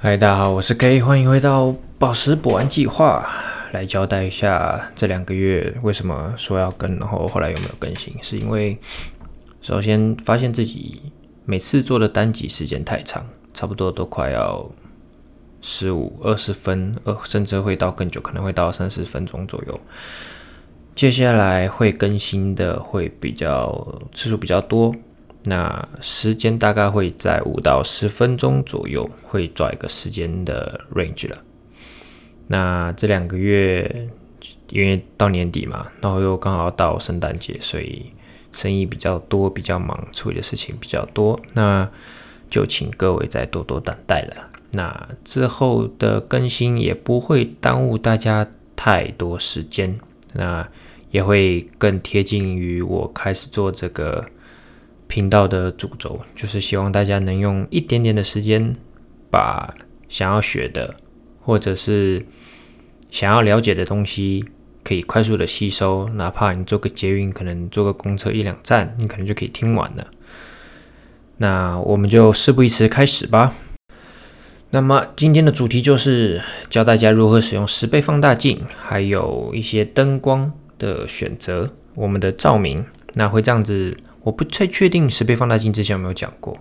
嗨，大家好，我是 K，欢迎回到宝石补完计划，来交代一下这两个月为什么说要更，然后后来有没有更新？是因为首先发现自己每次做的单集时间太长，差不多都快要十五、二十分，呃，甚至会到更久，可能会到三十分钟左右。接下来会更新的会比较次数比较多。那时间大概会在五到十分钟左右，会抓一个时间的 range 了。那这两个月因为到年底嘛，然后又刚好到圣诞节，所以生意比较多，比较忙，处理的事情比较多。那就请各位再多多等待了。那之后的更新也不会耽误大家太多时间，那也会更贴近于我开始做这个。频道的主轴就是希望大家能用一点点的时间，把想要学的或者是想要了解的东西，可以快速的吸收。哪怕你坐个捷运，可能坐个公车一两站，你可能就可以听完了。那我们就事不宜迟，开始吧。那么今天的主题就是教大家如何使用十倍放大镜，还有一些灯光的选择，我们的照明。那会这样子。我不太确定十倍放大镜之前有没有讲过，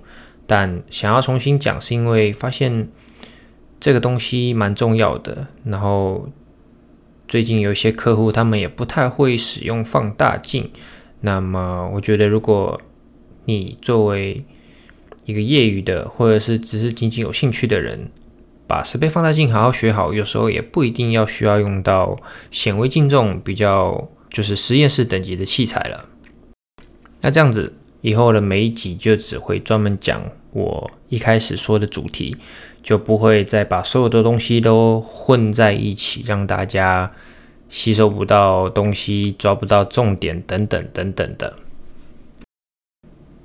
但想要重新讲，是因为发现这个东西蛮重要的。然后最近有一些客户，他们也不太会使用放大镜。那么我觉得，如果你作为一个业余的，或者是只是仅仅有兴趣的人，把十倍放大镜好好学好，有时候也不一定要需要用到显微镜这种比较就是实验室等级的器材了。那这样子以后的每一集就只会专门讲我一开始说的主题，就不会再把所有的东西都混在一起，让大家吸收不到东西、抓不到重点等等等等的。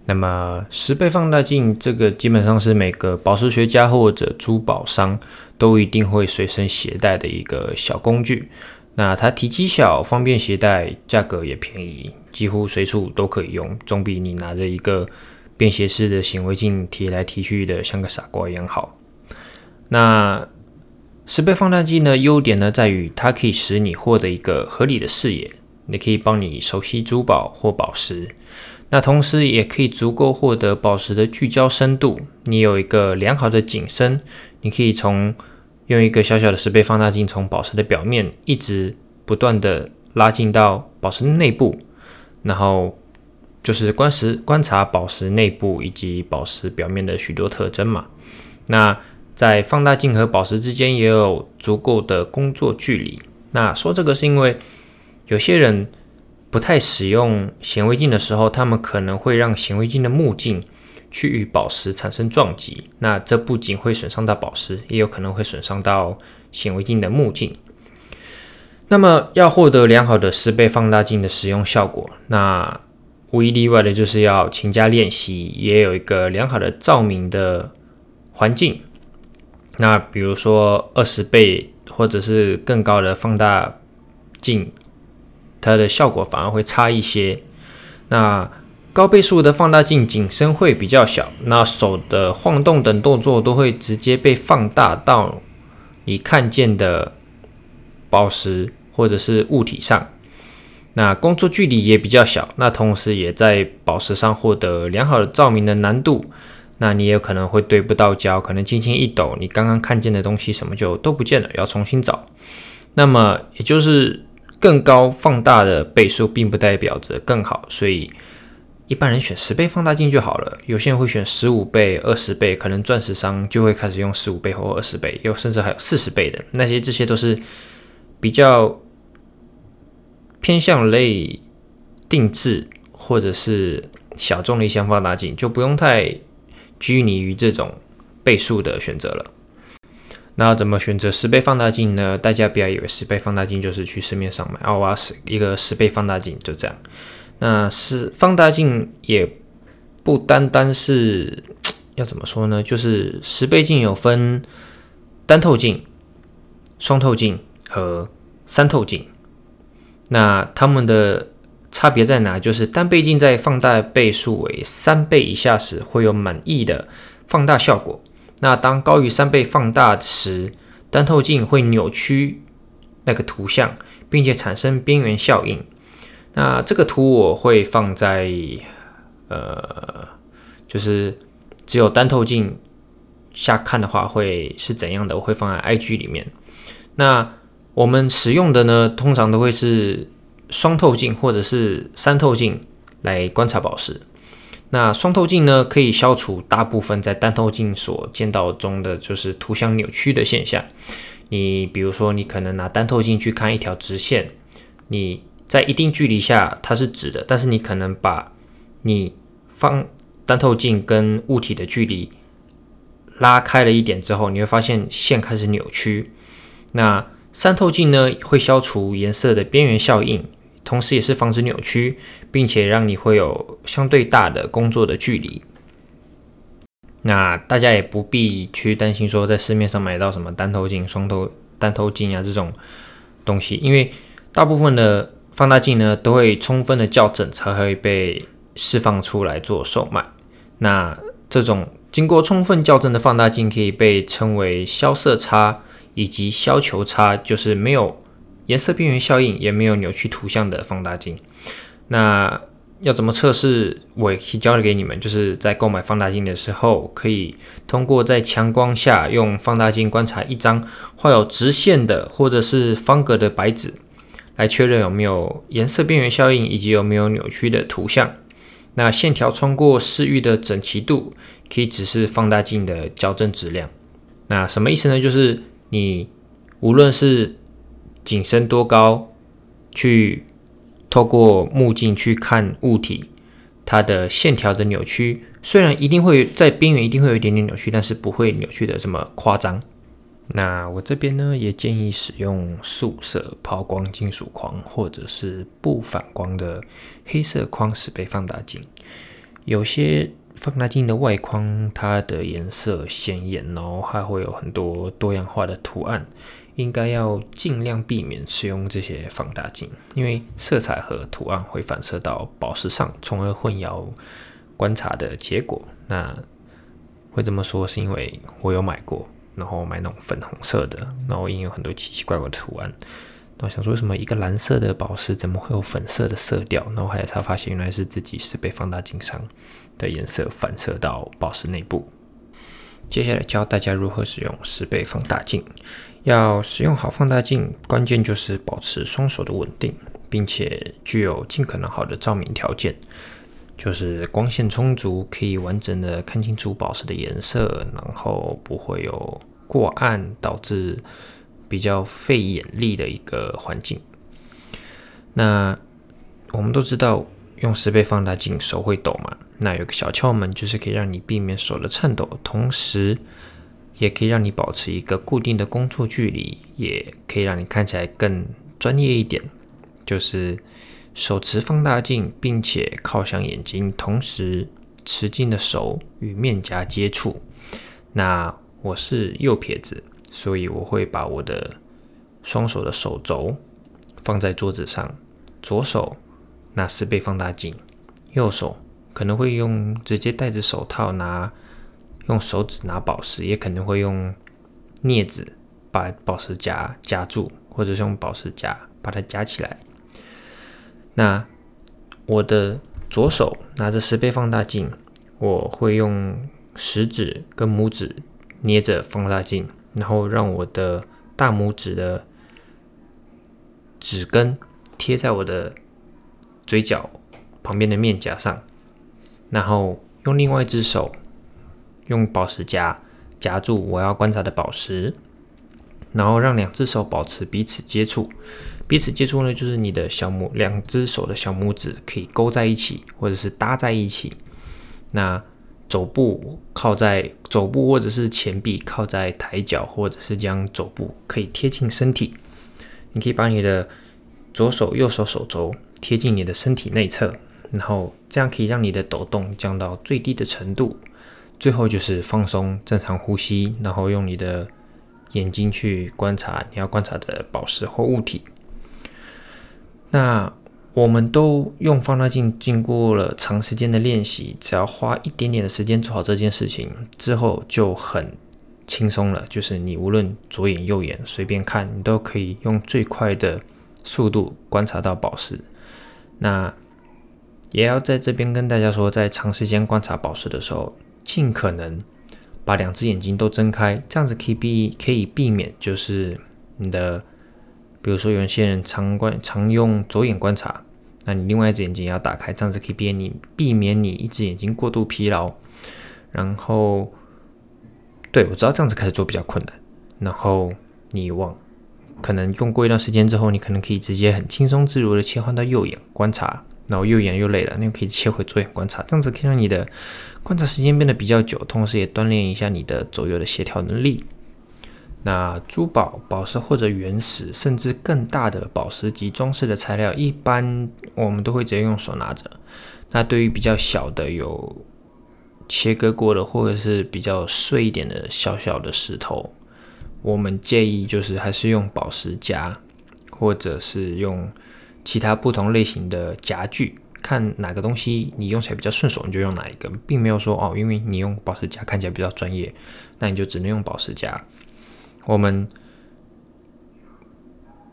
那么十倍放大镜这个基本上是每个宝石学家或者珠宝商都一定会随身携带的一个小工具。那它体积小，方便携带，价格也便宜，几乎随处都可以用，总比你拿着一个便携式的显微镜提来提去的像个傻瓜一样好。那十倍放大镜呢？优点呢在于它可以使你获得一个合理的视野，也可以帮你熟悉珠宝或宝石。那同时也可以足够获得宝石的聚焦深度，你有一个良好的景深，你可以从。用一个小小的十倍放大镜，从宝石的表面一直不断的拉近到宝石内部，然后就是观石观察宝石内部以及宝石表面的许多特征嘛。那在放大镜和宝石之间也有足够的工作距离。那说这个是因为有些人不太使用显微镜的时候，他们可能会让显微镜的目镜。去与宝石产生撞击，那这不仅会损伤到宝石，也有可能会损伤到显微镜的目镜。那么要获得良好的十倍放大镜的使用效果，那无一例外的就是要勤加练习，也有一个良好的照明的环境。那比如说二十倍或者是更高的放大镜，它的效果反而会差一些。那高倍数的放大镜景深会比较小，那手的晃动等动作都会直接被放大到你看见的宝石或者是物体上。那工作距离也比较小，那同时也在宝石上获得良好的照明的难度。那你也可能会对不到焦，可能轻轻一抖，你刚刚看见的东西什么就都不见了，要重新找。那么也就是更高放大的倍数，并不代表着更好，所以。一般人选十倍放大镜就好了，有些人会选十五倍、二十倍，可能钻石商就会开始用十五倍或二十倍，有甚至还有四十倍的那些，这些都是比较偏向类定制或者是小众的一些放大镜，就不用太拘泥于这种倍数的选择了。那怎么选择十倍放大镜呢？大家不要以为十倍放大镜就是去市面上买啊，我要十一个十倍放大镜，就这样。那是放大镜，也不单单是 要怎么说呢？就是十倍镜有分单透镜、双透镜和三透镜。那它们的差别在哪？就是单倍镜在放大倍数为三倍以下时，会有满意的放大效果。那当高于三倍放大时，单透镜会扭曲那个图像，并且产生边缘效应。那这个图我会放在呃，就是只有单透镜下看的话会是怎样的，我会放在 IG 里面。那我们使用的呢，通常都会是双透镜或者是三透镜来观察宝石。那双透镜呢，可以消除大部分在单透镜所见到中的就是图像扭曲的现象。你比如说，你可能拿单透镜去看一条直线，你在一定距离下它是直的，但是你可能把你放单透镜跟物体的距离拉开了一点之后，你会发现线开始扭曲。那三透镜呢，会消除颜色的边缘效应，同时也是防止扭曲，并且让你会有相对大的工作的距离。那大家也不必去担心说在市面上买到什么单透镜、双透单透镜啊这种东西，因为大部分的放大镜呢都会充分的校正才会被释放出来做售卖。那这种经过充分校正的放大镜可以被称为消色差。以及消球差，就是没有颜色边缘效应，也没有扭曲图像的放大镜。那要怎么测试？我可以教给你们，就是在购买放大镜的时候，可以通过在强光下用放大镜观察一张画有直线的或者是方格的白纸，来确认有没有颜色边缘效应以及有没有扭曲的图像。那线条穿过视域的整齐度，可以指示放大镜的矫正质量。那什么意思呢？就是你无论是景深多高，去透过目镜去看物体，它的线条的扭曲，虽然一定会在边缘一定会有一点点扭曲，但是不会扭曲的这么夸张。那我这边呢，也建议使用素色抛光金属框，或者是不反光的黑色框十倍放大镜。有些。放大镜的外框，它的颜色鲜艳，然后还会有很多多样化的图案，应该要尽量避免使用这些放大镜，因为色彩和图案会反射到宝石上，从而混淆观察的结果。那会这么说，是因为我有买过，然后买那种粉红色的，然后印有很多奇奇怪怪的图案。我想说，为什么一个蓝色的宝石怎么会有粉色的色调？然后后来才发现，原来是自己是被放大镜上的颜色反射到宝石内部。接下来教大家如何使用十倍放大镜。要使用好放大镜，关键就是保持双手的稳定，并且具有尽可能好的照明条件，就是光线充足，可以完整的看清楚宝石的颜色，然后不会有过暗导致。比较费眼力的一个环境。那我们都知道，用十倍放大镜手会抖嘛？那有个小窍门，就是可以让你避免手的颤抖，同时也可以让你保持一个固定的工作距离，也可以让你看起来更专业一点。就是手持放大镜，并且靠向眼睛，同时持镜的手与面颊接触。那我是右撇子。所以我会把我的双手的手肘放在桌子上，左手拿四倍放大镜，右手可能会用直接戴着手套拿，用手指拿宝石，也可能会用镊子把宝石夹夹住，或者是用宝石夹把它夹起来。那我的左手拿着十倍放大镜，我会用食指跟拇指捏着放大镜。然后让我的大拇指的指根贴在我的嘴角旁边的面颊上，然后用另外一只手用宝石夹夹住我要观察的宝石，然后让两只手保持彼此接触。彼此接触呢，就是你的小拇两只手的小拇指可以勾在一起，或者是搭在一起。那肘部靠在肘部，或者是前臂靠在抬脚，或者是将肘部可以贴近身体。你可以把你的左手、右手手肘贴近你的身体内侧，然后这样可以让你的抖动降到最低的程度。最后就是放松，正常呼吸，然后用你的眼睛去观察你要观察的宝石或物体。那。我们都用放大镜，经过了长时间的练习，只要花一点点的时间做好这件事情之后，就很轻松了，就是你无论左眼右眼随便看，你都可以用最快的速度观察到宝石。那也要在这边跟大家说，在长时间观察宝石的时候，尽可能把两只眼睛都睁开，这样子可以避可以避免就是你的，比如说有些人常观常用左眼观察，那你另外一只眼睛也要打开，这样子可以避免你避免你一只眼睛过度疲劳。然后，对我知道这样子开始做比较困难。然后你往可能用过一段时间之后，你可能可以直接很轻松自如的切换到右眼观察。然后右眼又累了，那可以切回左眼观察，这样子可以让你的观察时间变得比较久，同时也锻炼一下你的左右的协调能力。那珠宝、宝石或者原石，甚至更大的宝石及装饰的材料，一般我们都会直接用手拿着。那对于比较小的、有切割过的，或者是比较碎一点的小小的石头，我们建议就是还是用宝石夹，或者是用。其他不同类型的夹具，看哪个东西你用起来比较顺手，你就用哪一个，并没有说哦，因为你用宝石夹看起来比较专业，那你就只能用宝石夹。我们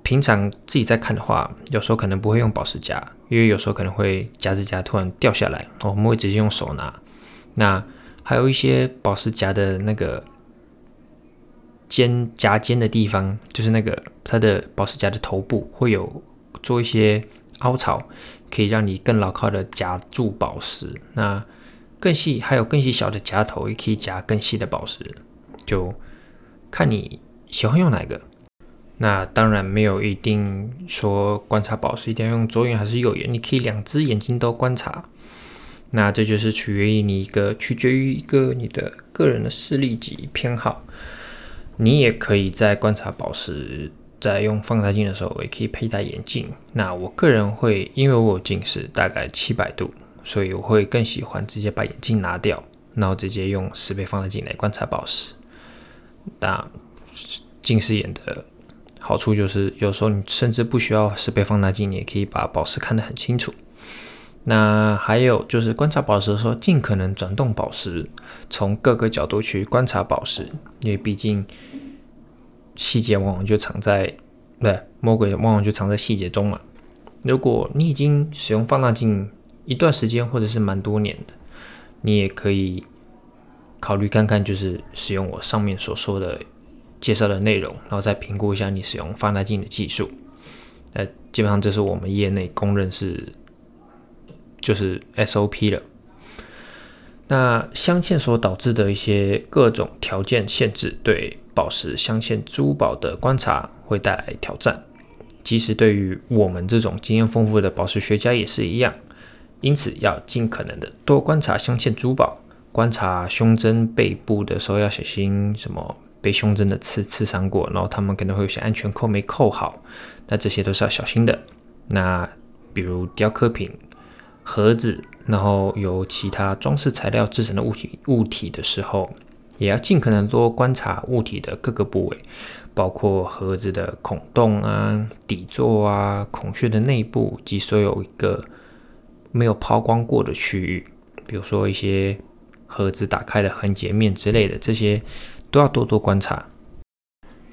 平常自己在看的话，有时候可能不会用宝石夹，因为有时候可能会夹子夹突然掉下来，我们会直接用手拿。那还有一些宝石夹的那个尖夹尖的地方，就是那个它的宝石夹的头部会有。做一些凹槽，可以让你更牢靠的夹住宝石。那更细，还有更细小的夹头，也可以夹更细的宝石。就看你喜欢用哪个。那当然没有一定说观察宝石一定要用左眼还是右眼，你可以两只眼睛都观察。那这就是取决于你一个，取决于一个你的个人的视力及偏好。你也可以在观察宝石。在用放大镜的时候，我也可以佩戴眼镜。那我个人会，因为我有近视，大概七百度，所以我会更喜欢直接把眼镜拿掉，然后直接用十倍放大镜来观察宝石。那近视眼的好处就是，有时候你甚至不需要十倍放大镜，你也可以把宝石看得很清楚。那还有就是观察宝石的时候，尽可能转动宝石，从各个角度去观察宝石，因为毕竟。细节往往就藏在，对，魔鬼往往就藏在细节中嘛。如果你已经使用放大镜一段时间，或者是蛮多年的，你也可以考虑看看，就是使用我上面所说的介绍的内容，然后再评估一下你使用放大镜的技术。呃，基本上这是我们业内公认是就是 SOP 了。那镶嵌所导致的一些各种条件限制，对。宝石镶嵌珠宝的观察会带来挑战，即使对于我们这种经验丰富的宝石学家也是一样。因此，要尽可能的多观察镶嵌珠宝，观察胸针背部的时候要小心什么被胸针的刺刺伤过，然后他们可能会有些安全扣没扣好，那这些都是要小心的。那比如雕刻品、盒子，然后由其他装饰材料制成的物体物体的时候。也要尽可能多观察物体的各个部位，包括盒子的孔洞啊、底座啊、孔穴的内部及所有一个没有抛光过的区域，比如说一些盒子打开的横截面之类的，这些都要多多观察。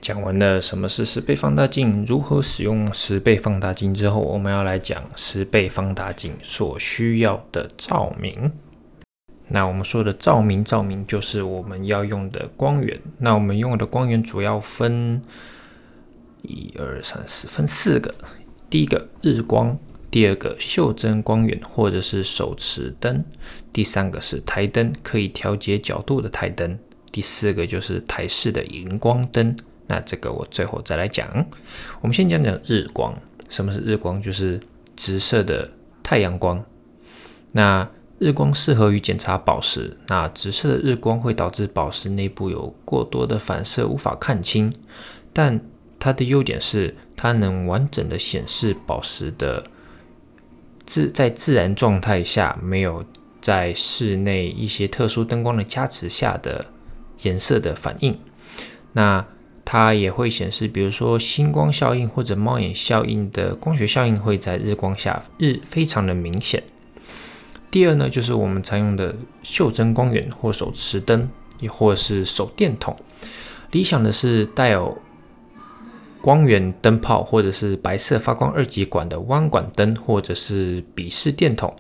讲完了什么是十倍放大镜，如何使用十倍放大镜之后，我们要来讲十倍放大镜所需要的照明。那我们说的照明，照明就是我们要用的光源。那我们用的光源主要分一二三四，分四个。第一个日光，第二个袖珍光源或者是手持灯，第三个是台灯，可以调节角度的台灯，第四个就是台式的荧光灯。那这个我最后再来讲。我们先讲讲日光，什么是日光？就是直射的太阳光。那日光适合于检查宝石，那直射的日光会导致宝石内部有过多的反射，无法看清。但它的优点是，它能完整的显示宝石的自在自然状态下，没有在室内一些特殊灯光的加持下的颜色的反应。那它也会显示，比如说星光效应或者猫眼效应的光学效应会在日光下日非常的明显。第二呢，就是我们常用的袖珍光源或手持灯，也或是手电筒。理想的是带有光源灯泡，或者是白色发光二极管的弯管灯，或者是笔式电筒。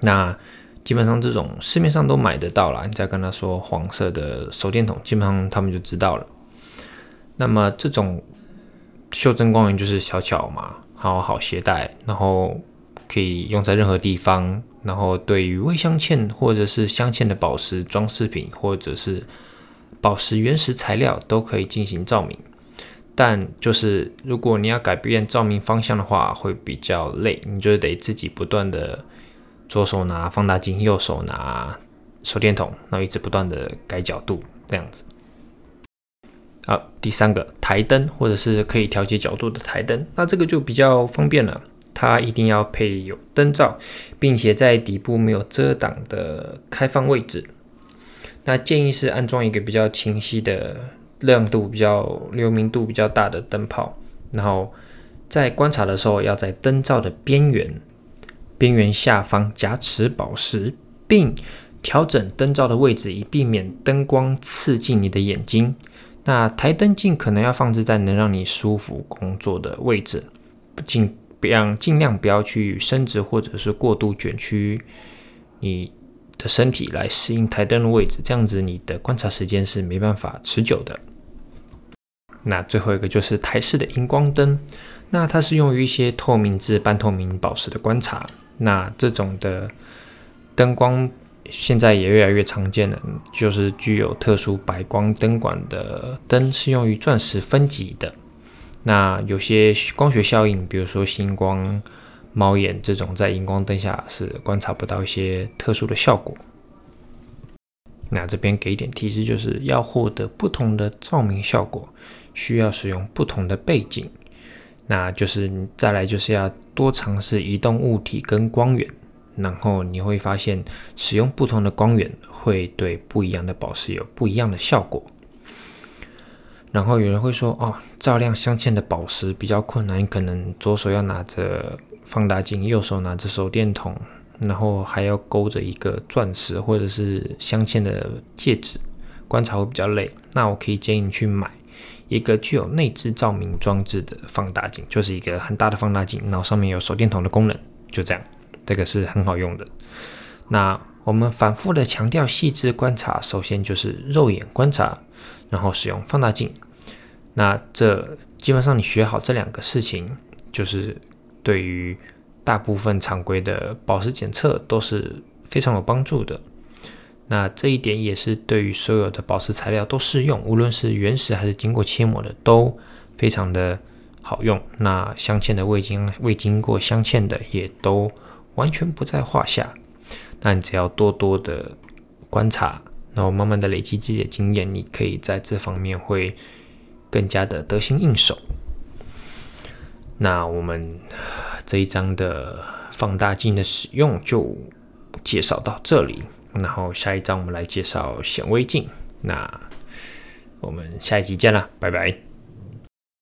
那基本上这种市面上都买得到了。你再跟他说黄色的手电筒，基本上他们就知道了。那么这种袖珍光源就是小巧嘛，好好携带，然后可以用在任何地方。然后对于微镶嵌或者是镶嵌的宝石装饰品，或者是宝石原石材料都可以进行照明。但就是如果你要改变照明方向的话，会比较累，你就得自己不断的。左手拿放大镜，右手拿手电筒，然后一直不断的改角度，这样子。好，第三个台灯，或者是可以调节角度的台灯，那这个就比较方便了。它一定要配有灯罩，并且在底部没有遮挡的开放位置。那建议是安装一个比较清晰的亮度、比较流明度比较大的灯泡，然后在观察的时候要在灯罩的边缘。边缘下方夹持宝石，并调整灯罩的位置，以避免灯光刺进你的眼睛。那台灯尽可能要放置在能让你舒服工作的位置，不仅不要尽量不要去伸直或者是过度卷曲你的身体来适应台灯的位置，这样子你的观察时间是没办法持久的。那最后一个就是台式的荧光灯，那它是用于一些透明至半透明宝石的观察。那这种的灯光现在也越来越常见了，就是具有特殊白光灯管的灯，是用于钻石分级的。那有些光学效应，比如说星光、猫眼这种，在荧光灯下是观察不到一些特殊的效果。那这边给一点提示，就是要获得不同的照明效果，需要使用不同的背景。那就是再来就是要多尝试移动物体跟光源，然后你会发现使用不同的光源会对不一样的宝石有不一样的效果。然后有人会说哦，照亮镶嵌的宝石比较困难，可能左手要拿着放大镜，右手拿着手电筒，然后还要勾着一个钻石或者是镶嵌的戒指，观察会比较累。那我可以建议你去买。一个具有内置照明装置的放大镜，就是一个很大的放大镜，然后上面有手电筒的功能，就这样，这个是很好用的。那我们反复的强调细致观察，首先就是肉眼观察，然后使用放大镜。那这基本上你学好这两个事情，就是对于大部分常规的宝石检测都是非常有帮助的。那这一点也是对于所有的宝石材料都适用，无论是原石还是经过切磨的，都非常的好用。那镶嵌的未经未经过镶嵌的，也都完全不在话下。那你只要多多的观察，然后慢慢的累积自己的经验，你可以在这方面会更加的得心应手。那我们这一章的放大镜的使用就介绍到这里。然后下一章我们来介绍显微镜，那我们下一集见了，拜拜。